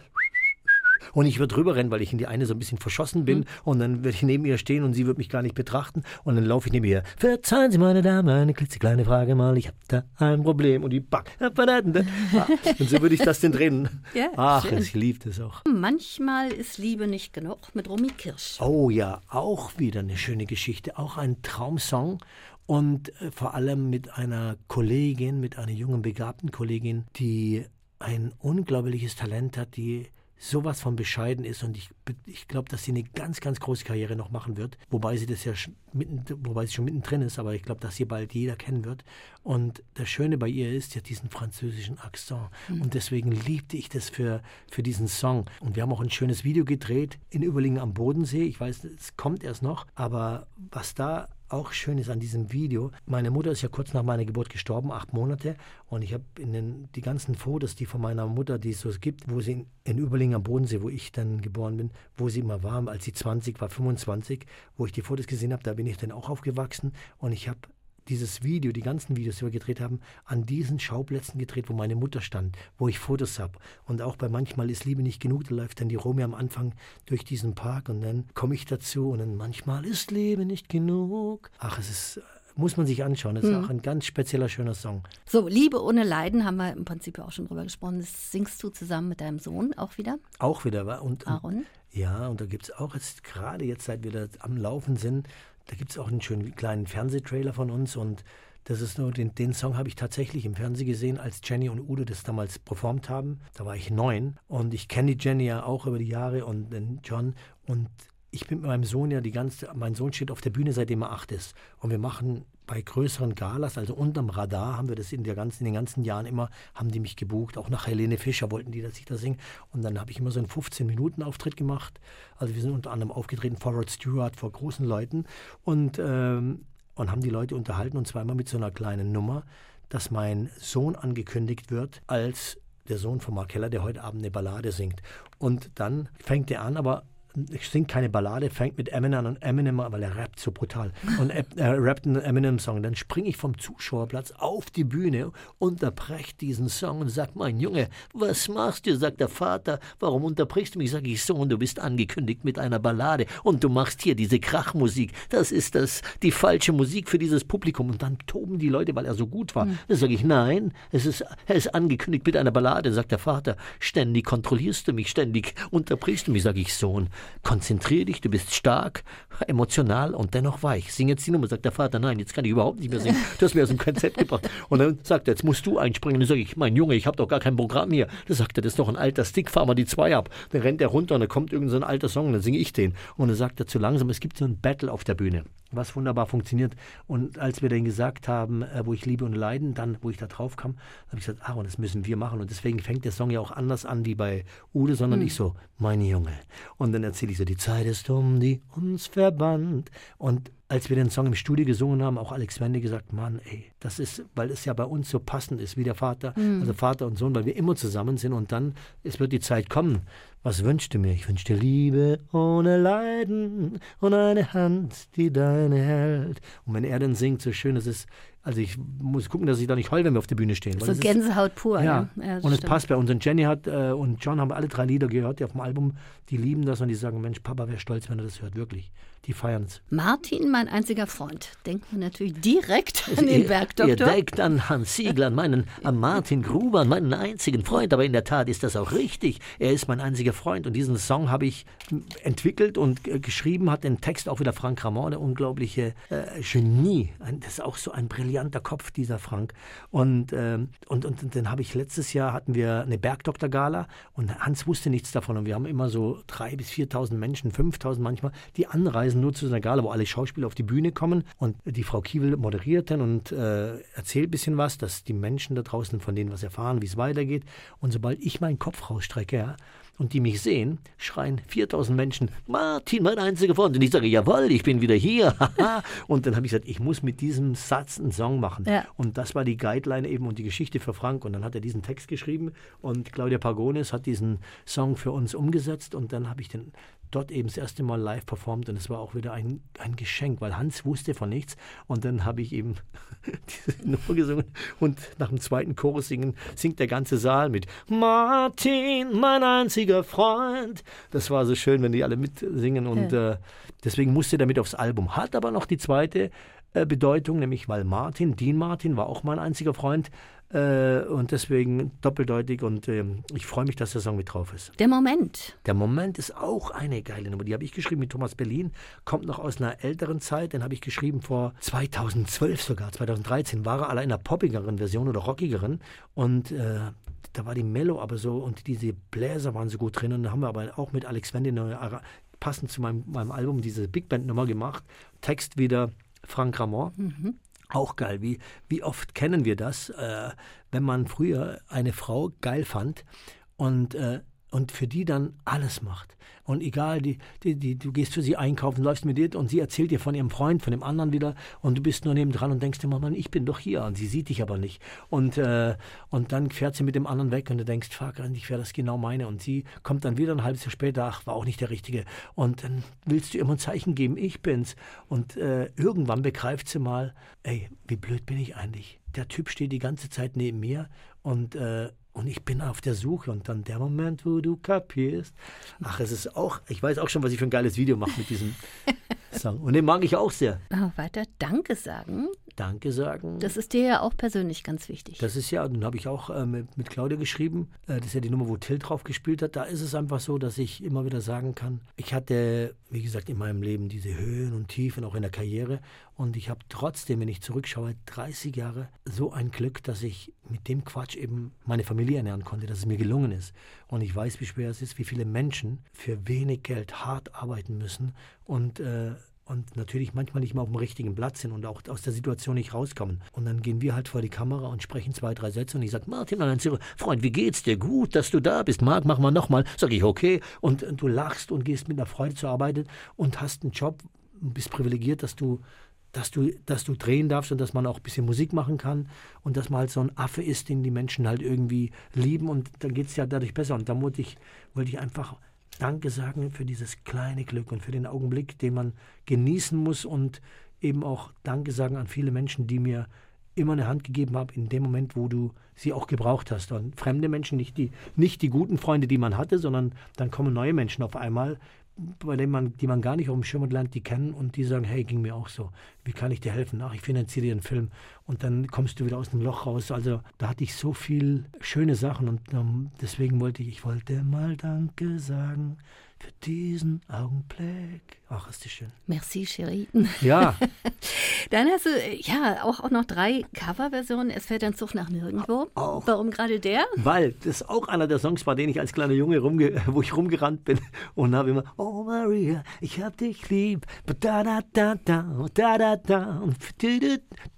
und ich würde drüber rennen, weil ich in die eine so ein bisschen verschossen bin. Mhm. Und dann würde ich neben ihr stehen und sie würde mich gar nicht betrachten. Und dann laufe ich neben ihr. Verzeihen Sie, meine Dame, eine klitzekleine Frage mal. Ich habe da ein Problem. Und die back. Und so würde ich das denn drehen. Ja, Ach, schön. ich liebe das auch. Manchmal ist Liebe nicht genug mit Romy Kirsch. Oh ja, auch wieder eine schöne Geschichte. Auch ein Traumsong und äh, vor allem mit einer Kollegin, mit einer jungen, begabten Kollegin, die ein unglaubliches Talent hat, die sowas von bescheiden ist und ich, ich glaube, dass sie eine ganz, ganz große Karriere noch machen wird, wobei sie das ja mitten, wobei sie schon mittendrin ist, aber ich glaube, dass sie bald jeder kennen wird. Und das Schöne bei ihr ist ja diesen französischen Akzent mhm. und deswegen liebte ich das für, für diesen Song. Und wir haben auch ein schönes Video gedreht in Überlingen am Bodensee. Ich weiß, es kommt erst noch, aber was da auch schön ist an diesem Video, meine Mutter ist ja kurz nach meiner Geburt gestorben, acht Monate. Und ich habe in den die ganzen Fotos, die von meiner Mutter, die es so gibt, wo sie in, in Überlingen am Bodensee, wo ich dann geboren bin, wo sie immer war, als sie 20 war, 25, wo ich die Fotos gesehen habe, da bin ich dann auch aufgewachsen. Und ich habe dieses Video, die ganzen Videos, die wir gedreht haben, an diesen Schauplätzen gedreht, wo meine Mutter stand, wo ich Fotos habe. Und auch bei Manchmal ist Liebe nicht genug, da läuft dann die Romy am Anfang durch diesen Park und dann komme ich dazu und dann Manchmal ist Liebe nicht genug. Ach, es ist muss man sich anschauen. Das ist hm. auch ein ganz spezieller, schöner Song. So, Liebe ohne Leiden haben wir im Prinzip auch schon drüber gesprochen. Das singst du zusammen mit deinem Sohn auch wieder? Auch wieder. Und, Aaron? Ja, und da gibt es auch jetzt, gerade jetzt, seit wir da am Laufen sind, da gibt es auch einen schönen kleinen Fernsehtrailer von uns und das ist nur, den, den Song habe ich tatsächlich im Fernsehen gesehen, als Jenny und Udo das damals performt haben. Da war ich neun und ich kenne die Jenny ja auch über die Jahre und den John und ich bin mit meinem Sohn ja die ganze, mein Sohn steht auf der Bühne, seitdem er acht ist. Und wir machen bei größeren Galas, also unterm Radar, haben wir das in, der ganzen, in den ganzen Jahren immer, haben die mich gebucht. Auch nach Helene Fischer wollten die, dass ich da singe. Und dann habe ich immer so einen 15-Minuten-Auftritt gemacht. Also wir sind unter anderem aufgetreten Rod Stewart, vor großen Leuten. Und, ähm, und haben die Leute unterhalten und immer mit so einer kleinen Nummer, dass mein Sohn angekündigt wird als der Sohn von Mark Keller, der heute Abend eine Ballade singt. Und dann fängt er an, aber singt keine Ballade, fängt mit Eminem an Eminem, weil er rappt so brutal. Und er rappt einen Eminem-Song. Dann springe ich vom Zuschauerplatz auf die Bühne, unterbreche diesen Song und sage, mein Junge, was machst du? Sagt der Vater, warum unterbrichst du mich? Sag ich, Sohn, du bist angekündigt mit einer Ballade und du machst hier diese Krachmusik. Das ist das, die falsche Musik für dieses Publikum. Und dann toben die Leute, weil er so gut war. Mhm. Dann sage ich, nein, es ist, er ist angekündigt mit einer Ballade. Sagt der Vater, ständig kontrollierst du mich, ständig unterbrichst du mich. Sag ich, Sohn, konzentrier dich, du bist stark, emotional und dennoch weich. Sing jetzt die Nummer. Sagt der Vater, nein, jetzt kann ich überhaupt nicht mehr singen. Du hast mir aus dem Konzept gebracht. Und dann sagt er, jetzt musst du einspringen. Dann sage ich, mein Junge, ich habe doch gar kein Programm hier. Dann sagt er, das ist doch ein alter Stick, fahr mal die zwei ab. Dann rennt er runter und dann kommt irgendein so alter Song dann singe ich den. Und dann sagt er zu langsam, es gibt so ein Battle auf der Bühne was wunderbar funktioniert. Und als wir dann gesagt haben, äh, wo ich Liebe und Leiden, dann, wo ich da drauf kam, habe ich gesagt, ah, und das müssen wir machen. Und deswegen fängt der Song ja auch anders an wie bei Ude, sondern mhm. ich so, meine Junge. Und dann erzähle ich so, die Zeit ist um, die uns verband. Und als wir den Song im Studio gesungen haben, auch Alex Wende gesagt, Mann, ey, das ist, weil es ja bei uns so passend ist, wie der Vater, mhm. also Vater und Sohn, weil wir immer zusammen sind und dann, es wird die Zeit kommen. Was wünschst du mir? Ich wünschte Liebe ohne Leiden und eine Hand, die deine hält. Und wenn er dann singt, so schön, es ist, Also ich muss gucken, dass ich da nicht heul, wenn wir auf der Bühne stehen. So Gänsehaut pur. Ja, ja. ja und es passt bei uns. Und Jenny hat äh, und John haben alle drei Lieder gehört, die auf dem Album, die lieben das und die sagen, Mensch, Papa wäre stolz, wenn er das hört, wirklich. Die feiern es. Martin, mein einziger Freund, denkt man natürlich direkt an den Bergdoktor. Ihr denkt an Hans Siegler, an meinen, an Martin Gruber, an meinen einzigen Freund, aber in der Tat ist das auch richtig. Er ist mein einziger Freund und diesen Song habe ich entwickelt und äh, geschrieben, hat den Text auch wieder Frank Ramon, der unglaubliche äh, Genie. Das ist auch so ein brillanter Kopf, dieser Frank. Und, ähm, und, und, und dann habe ich letztes Jahr hatten wir eine Bergdoktor-Gala und Hans wusste nichts davon und wir haben immer so drei bis 4.000 Menschen, 5.000 manchmal, die anreisen nur zu einer Gala, wo alle Schauspieler auf die Bühne kommen und die Frau Kiewel moderiert dann und äh, erzählt ein bisschen was, dass die Menschen da draußen von denen was erfahren, wie es weitergeht. Und sobald ich meinen Kopf rausstrecke, ja, und die mich sehen, schreien 4000 Menschen, Martin, mein einziger Freund. Und ich sage, jawohl, ich bin wieder hier. und dann habe ich gesagt, ich muss mit diesem Satz einen Song machen. Ja. Und das war die Guideline eben und die Geschichte für Frank. Und dann hat er diesen Text geschrieben und Claudia Pagonis hat diesen Song für uns umgesetzt. Und dann habe ich den dort eben das erste Mal live performt und es war auch wieder ein, ein Geschenk, weil Hans wusste von nichts und dann habe ich eben diese Nummer gesungen und nach dem zweiten Chorus singen, singt der ganze Saal mit Martin, mein einziger Freund. Das war so schön, wenn die alle mitsingen und ja. äh, deswegen musste der mit aufs Album. Hat aber noch die zweite äh, Bedeutung, nämlich weil Martin, Dean Martin war auch mein einziger Freund, äh, und deswegen doppeldeutig und äh, ich freue mich, dass der Song mit drauf ist. Der Moment. Der Moment ist auch eine geile Nummer. Die habe ich geschrieben mit Thomas Berlin. Kommt noch aus einer älteren Zeit. Den habe ich geschrieben vor 2012 sogar, 2013. War er alle in einer poppigeren Version oder rockigeren. Und äh, da war die Mello aber so und diese Bläser waren so gut drin. Und dann haben wir aber auch mit Alex Wendy passend zu meinem, meinem Album diese Big Band Nummer gemacht. Text wieder Frank Ramon. Mhm. Auch geil. Wie, wie oft kennen wir das, äh, wenn man früher eine Frau geil fand und, äh, und für die dann alles macht. Und egal, die, die, die, du gehst für sie einkaufen, läufst mit ihr und sie erzählt dir von ihrem Freund, von dem anderen wieder und du bist nur nebendran und denkst immer, Mann, ich bin doch hier und sie sieht dich aber nicht. Und, äh, und dann fährt sie mit dem anderen weg und du denkst, fuck, eigentlich wäre das genau meine. Und sie kommt dann wieder ein halbes Jahr später, ach, war auch nicht der Richtige. Und dann willst du immer ein Zeichen geben, ich bin's. Und äh, irgendwann begreift sie mal, ey, wie blöd bin ich eigentlich? Der Typ steht die ganze Zeit neben mir und äh, und ich bin auf der Suche und dann der Moment, wo du kapierst. Ach, es ist auch, ich weiß auch schon, was ich für ein geiles Video mache mit diesem Song. Und den mag ich auch sehr. Oh, weiter Danke sagen. Danke sagen. Das ist dir ja auch persönlich ganz wichtig. Das ist ja, dann habe ich auch äh, mit, mit, Claudia geschrieben. Äh, das ist ja die Nummer, wo Till drauf gespielt hat. Da ist es einfach so, dass ich immer wieder sagen kann, ich hatte, wie gesagt, in meinem Leben diese Höhen und Tiefen, auch in der Karriere. Und ich habe trotzdem, wenn ich zurückschaue, 30 Jahre so ein Glück, dass ich mit dem Quatsch eben meine Familie ernähren konnte, dass es mir gelungen ist. Und ich weiß, wie schwer es ist, wie viele Menschen für wenig Geld hart arbeiten müssen und äh, und natürlich manchmal nicht mal auf dem richtigen Platz sind und auch aus der Situation nicht rauskommen. Und dann gehen wir halt vor die Kamera und sprechen zwei, drei Sätze und ich sage, Martin, Freund, wie geht's dir? Gut, dass du da bist. Marc, mach mal nochmal. Sag ich, okay. Und, und du lachst und gehst mit einer Freude zur Arbeit und hast einen Job, bist privilegiert, dass du dass du, dass du drehen darfst und dass man auch ein bisschen Musik machen kann und dass man halt so ein Affe ist, den die Menschen halt irgendwie lieben und dann geht es ja dadurch besser. Und da wollte ich, wollte ich einfach Danke sagen für dieses kleine Glück und für den Augenblick, den man genießen muss und eben auch Danke sagen an viele Menschen, die mir immer eine Hand gegeben haben in dem Moment, wo du sie auch gebraucht hast. Und fremde Menschen, nicht die, nicht die guten Freunde, die man hatte, sondern dann kommen neue Menschen auf einmal, bei denen man, die man gar nicht auf dem Schirm lernt, die kennen und die sagen, hey, ging mir auch so. Wie kann ich dir helfen? Ach, ich finanziere dir einen Film. Und dann kommst du wieder aus dem Loch raus. Also da hatte ich so viel schöne Sachen und um, ähm, deswegen wollte ich, ich wollte mal Danke sagen für diesen Augenblick. Ach, ist das schön. Merci, Chérie. Ja. Dann hast du ja auch, auch noch drei Coverversionen. Es fährt ein Zug nach nirgendwo. Auch. Warum gerade der? Weil das auch einer der Songs war, den ich als kleiner Junge rumge wo ich rumgerannt bin und habe immer Oh Maria, ich hab dich lieb. Da da da da da da da.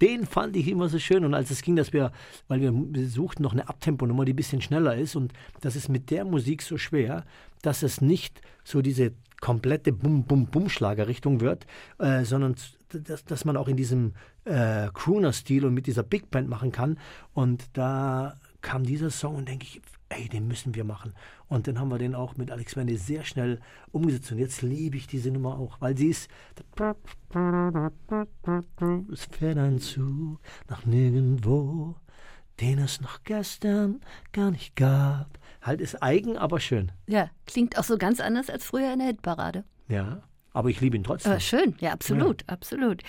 Den fand ich immer so schön. Und als es ging, dass wir, weil wir, wir suchten noch eine Abtemponummer, die ein bisschen schneller ist und das ist mit der Musik so schwer, dass es nicht so diese komplette Bum-Bum-Bum-Schlagerrichtung wird, äh, sondern dass, dass man auch in diesem äh, Crooner-Stil und mit dieser Big Band machen kann. Und da kam dieser Song und denke ich, ey, den müssen wir machen. Und dann haben wir den auch mit Alex Wendy sehr schnell umgesetzt. Und jetzt liebe ich diese Nummer auch, weil sie ist. Es fährt ein Zug nach nirgendwo, den es noch gestern gar nicht gab. Halt ist eigen, aber schön. Ja, klingt auch so ganz anders als früher in der Hitparade. Ja, aber ich liebe ihn trotzdem. Aber schön, ja, absolut, ja. absolut.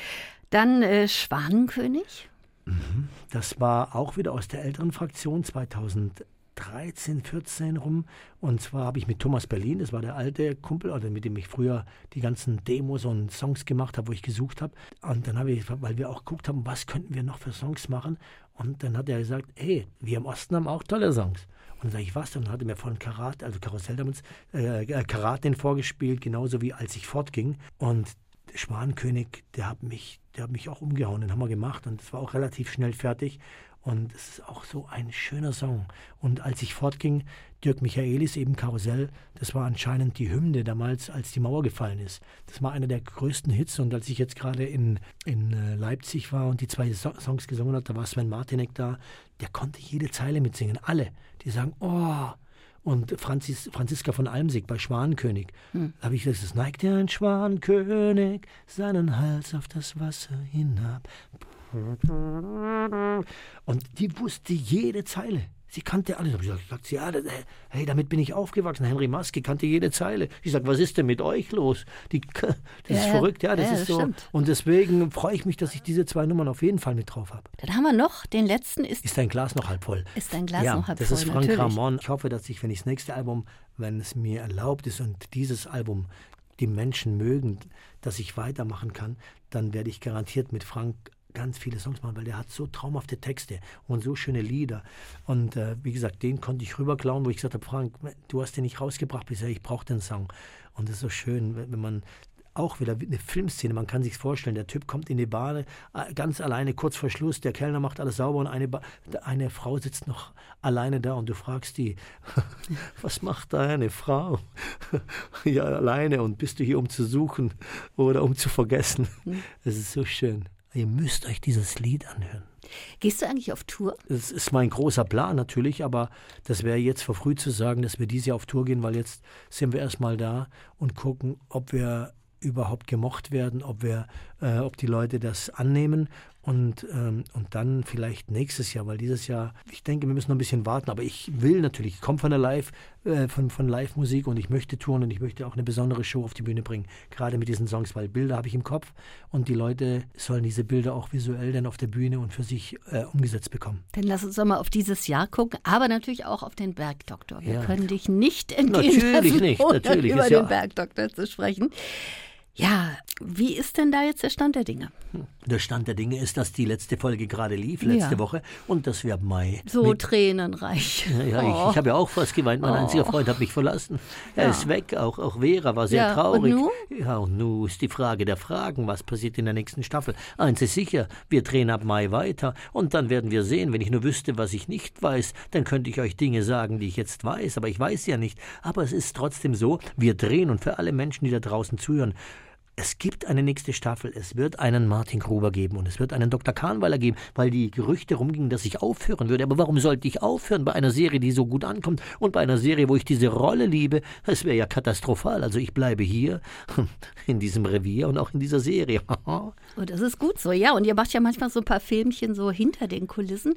Dann äh, Schwanenkönig. Mhm. Das war auch wieder aus der älteren Fraktion 2013, 14 rum. Und zwar habe ich mit Thomas Berlin, das war der alte Kumpel, oder mit dem ich früher die ganzen Demos und Songs gemacht habe, wo ich gesucht habe. Und dann habe ich, weil wir auch geguckt haben, was könnten wir noch für Songs machen. Und dann hat er gesagt, hey, wir im Osten haben auch tolle Songs. Und dann sage ich, was? Und dann hat er mir von Karat, also Karussell damals, äh, äh, Karat den vorgespielt, genauso wie als ich fortging. Und Schwanenkönig, der hat mich, der hat mich auch umgehauen, den haben wir gemacht und es war auch relativ schnell fertig. Und es ist auch so ein schöner Song. Und als ich fortging, Dirk Michaelis, eben Karussell, das war anscheinend die Hymne damals, als die Mauer gefallen ist. Das war einer der größten Hits. Und als ich jetzt gerade in, in äh, Leipzig war und die zwei Songs gesungen habe, da war Sven Martinek da, der konnte jede Zeile mitsingen. Alle. Die sagen, oh, und Franzis, Franziska von Almsig bei Schwanenkönig. Hm. Da habe ich gesagt, es neigt ja ein Schwanenkönig seinen Hals auf das Wasser hinab. Und die wusste jede Zeile. Sie kannte alles. Ich gesagt, ja, hey, damit bin ich aufgewachsen. Henry Maske kannte jede Zeile. Ich sage, was ist denn mit euch los? Die, das ja, ist verrückt, ja, das ja, ist so. Stimmt. Und deswegen freue ich mich, dass ich diese zwei Nummern auf jeden Fall mit drauf habe. Dann haben wir noch den letzten. Ist, ist dein Glas noch halb voll? Ist dein Glas ja, noch halb voll? Das ist Frank Ramon. Ich hoffe, dass ich, wenn ich das nächste Album, wenn es mir erlaubt ist und dieses Album die Menschen mögen, dass ich weitermachen kann, dann werde ich garantiert mit Frank ganz viele Songs machen, weil der hat so traumhafte Texte und so schöne Lieder. Und äh, wie gesagt, den konnte ich rüberklauen, wo ich gesagt habe, Frank, du hast den nicht rausgebracht bisher, ich brauche den Song. Und das ist so schön, wenn man auch wieder eine Filmszene, man kann sich vorstellen, der Typ kommt in die Bar äh, ganz alleine, kurz vor Schluss, der Kellner macht alles sauber und eine, eine Frau sitzt noch alleine da und du fragst die, was macht da eine Frau? ja, alleine und bist du hier, um zu suchen oder um zu vergessen? Hm. Es ist so schön. Ihr müsst euch dieses Lied anhören. Gehst du eigentlich auf Tour? Das ist mein großer Plan natürlich, aber das wäre jetzt verfrüht zu sagen, dass wir dieses Jahr auf Tour gehen, weil jetzt sind wir erstmal da und gucken, ob wir überhaupt gemocht werden, ob wir, äh, ob die Leute das annehmen und, ähm, und dann vielleicht nächstes Jahr, weil dieses Jahr, ich denke, wir müssen noch ein bisschen warten, aber ich will natürlich, ich komme von der Live, äh, von, von Live-Musik und ich möchte touren und ich möchte auch eine besondere Show auf die Bühne bringen, gerade mit diesen Songs, weil Bilder habe ich im Kopf und die Leute sollen diese Bilder auch visuell dann auf der Bühne und für sich äh, umgesetzt bekommen. Dann lass uns doch mal auf dieses Jahr gucken, aber natürlich auch auf den Bergdoktor. Wir ja. können dich nicht entgehen Natürlich lassen, nicht, natürlich. über den Bergdoktor zu sprechen. Ja, wie ist denn da jetzt der Stand der Dinge? Der Stand der Dinge ist, dass die letzte Folge gerade lief, letzte ja. Woche, und dass wir ab Mai. So tränenreich. Ja, oh. ich, ich habe ja auch fast geweint. Mein oh. einziger Freund hat mich verlassen. Er ja. ist weg. Auch, auch Vera war sehr ja. traurig. Und nu? Ja, und nun ist die Frage der Fragen, was passiert in der nächsten Staffel. Eins ist sicher, wir drehen ab Mai weiter. Und dann werden wir sehen. Wenn ich nur wüsste, was ich nicht weiß, dann könnte ich euch Dinge sagen, die ich jetzt weiß. Aber ich weiß ja nicht. Aber es ist trotzdem so, wir drehen. Und für alle Menschen, die da draußen zuhören, es gibt eine nächste Staffel, es wird einen Martin Gruber geben und es wird einen Dr. Kahnweiler geben, weil die Gerüchte rumgingen, dass ich aufhören würde. Aber warum sollte ich aufhören bei einer Serie, die so gut ankommt und bei einer Serie, wo ich diese Rolle liebe? Es wäre ja katastrophal. Also ich bleibe hier in diesem Revier und auch in dieser Serie. und das ist gut so, ja. Und ihr macht ja manchmal so ein paar Filmchen so hinter den Kulissen.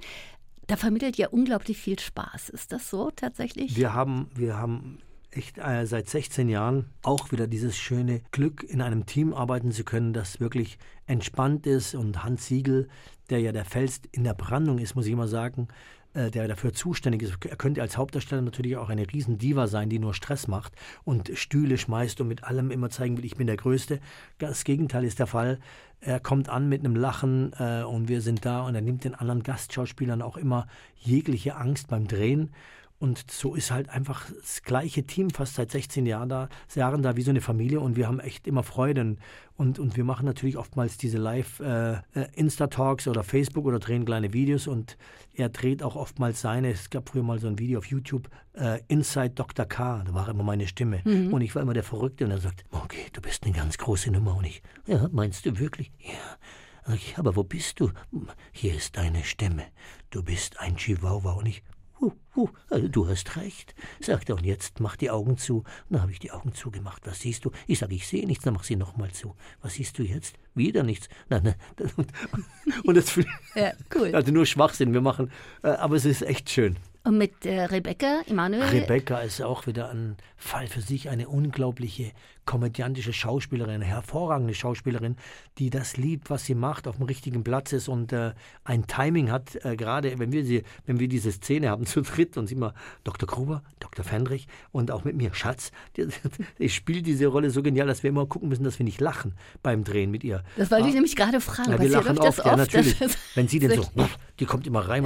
Da vermittelt ihr unglaublich viel Spaß. Ist das so tatsächlich? Wir haben, wir haben echt äh, seit 16 Jahren auch wieder dieses schöne Glück, in einem Team arbeiten zu können, das wirklich entspannt ist. Und Hans Siegel, der ja der Fels in der Brandung ist, muss ich immer sagen, äh, der dafür zuständig ist. Er könnte als Hauptdarsteller natürlich auch eine Riesendiva sein, die nur Stress macht und Stühle schmeißt und mit allem immer zeigen will, ich bin der Größte. Das Gegenteil ist der Fall. Er kommt an mit einem Lachen äh, und wir sind da und er nimmt den anderen Gastschauspielern auch immer jegliche Angst beim Drehen. Und so ist halt einfach das gleiche Team fast seit 16 Jahren da, Jahren da wie so eine Familie und wir haben echt immer Freude. Und, und wir machen natürlich oftmals diese Live-Insta-Talks äh, äh oder Facebook oder drehen kleine Videos und er dreht auch oftmals seine, es gab früher mal so ein Video auf YouTube, äh, Inside Dr. K, da war immer meine Stimme. Mhm. Und ich war immer der Verrückte und er sagt, okay, du bist eine ganz große Nummer. Und ich, ja, meinst du wirklich? Ja. Ich, aber wo bist du? Hier ist deine Stimme. Du bist ein Chihuahua. Und ich, hu, hu, also du hast recht, sagt er, und jetzt mach die Augen zu. Dann habe ich die Augen zugemacht. Was siehst du? Ich sage, ich sehe nichts, dann mach sie nochmal zu. Was siehst du jetzt? Wieder nichts. Na, na, und, und das, ja, cool. Also nur Schwachsinn, wir machen, äh, aber es ist echt schön. Und mit äh, Rebecca, Emanuel? Rebecca ist auch wieder ein Fall für sich, eine unglaubliche komödiantische Schauspielerin, eine hervorragende Schauspielerin, die das liebt, was sie macht, auf dem richtigen Platz ist und äh, ein Timing hat, äh, gerade wenn wir, sie, wenn wir diese Szene haben zu dritt und sie immer Dr. Gruber, Dr. Fendrich und auch mit mir, Schatz, ich spiele diese Rolle so genial, dass wir immer gucken müssen, dass wir nicht lachen beim Drehen mit ihr. Das wollte ich ah. nämlich gerade fragen. Ja, wir lachen oft, oft, ja natürlich. wenn sie denn so, die kommt immer rein,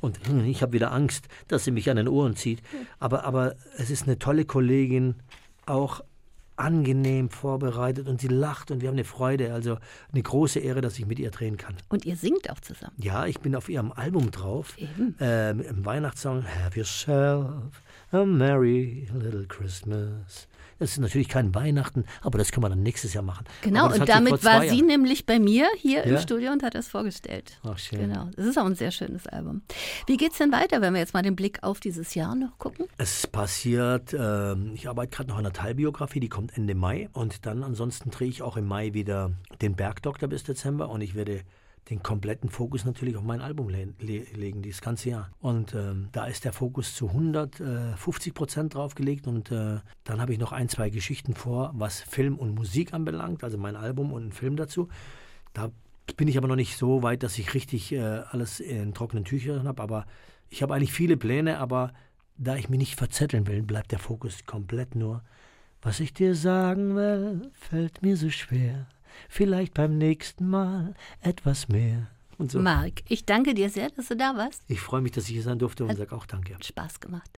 und hm, ich habe wieder Angst, dass sie mich an den Ohren zieht. Aber, aber es ist eine tolle Kollegin, auch angenehm vorbereitet und sie lacht und wir haben eine Freude. Also eine große Ehre, dass ich mit ihr drehen kann. Und ihr singt auch zusammen? Ja, ich bin auf ihrem Album drauf. Äh, Im Weihnachtssong Have Yourself a Merry Little Christmas. Das ist natürlich kein Weihnachten, aber das können wir dann nächstes Jahr machen. Genau, und damit war sie nämlich bei mir hier ja? im Studio und hat das vorgestellt. Ach, schön. Genau, das ist auch ein sehr schönes Album. Wie geht es denn weiter, wenn wir jetzt mal den Blick auf dieses Jahr noch gucken? Es passiert, äh, ich arbeite gerade noch an einer Teilbiografie, die kommt Ende Mai und dann ansonsten drehe ich auch im Mai wieder den Bergdoktor bis Dezember und ich werde den kompletten Fokus natürlich auf mein Album le le legen, dieses ganze Jahr. Und ähm, da ist der Fokus zu 150 Prozent draufgelegt und äh, dann habe ich noch ein, zwei Geschichten vor, was Film und Musik anbelangt, also mein Album und ein Film dazu. Da bin ich aber noch nicht so weit, dass ich richtig äh, alles in trockenen Tüchern habe, aber ich habe eigentlich viele Pläne, aber da ich mich nicht verzetteln will, bleibt der Fokus komplett nur, was ich dir sagen will, fällt mir so schwer vielleicht beim nächsten Mal etwas mehr. Und so. Marc, ich danke dir sehr, dass du da warst. Ich freue mich, dass ich hier sein durfte und sage auch danke. Spaß gemacht.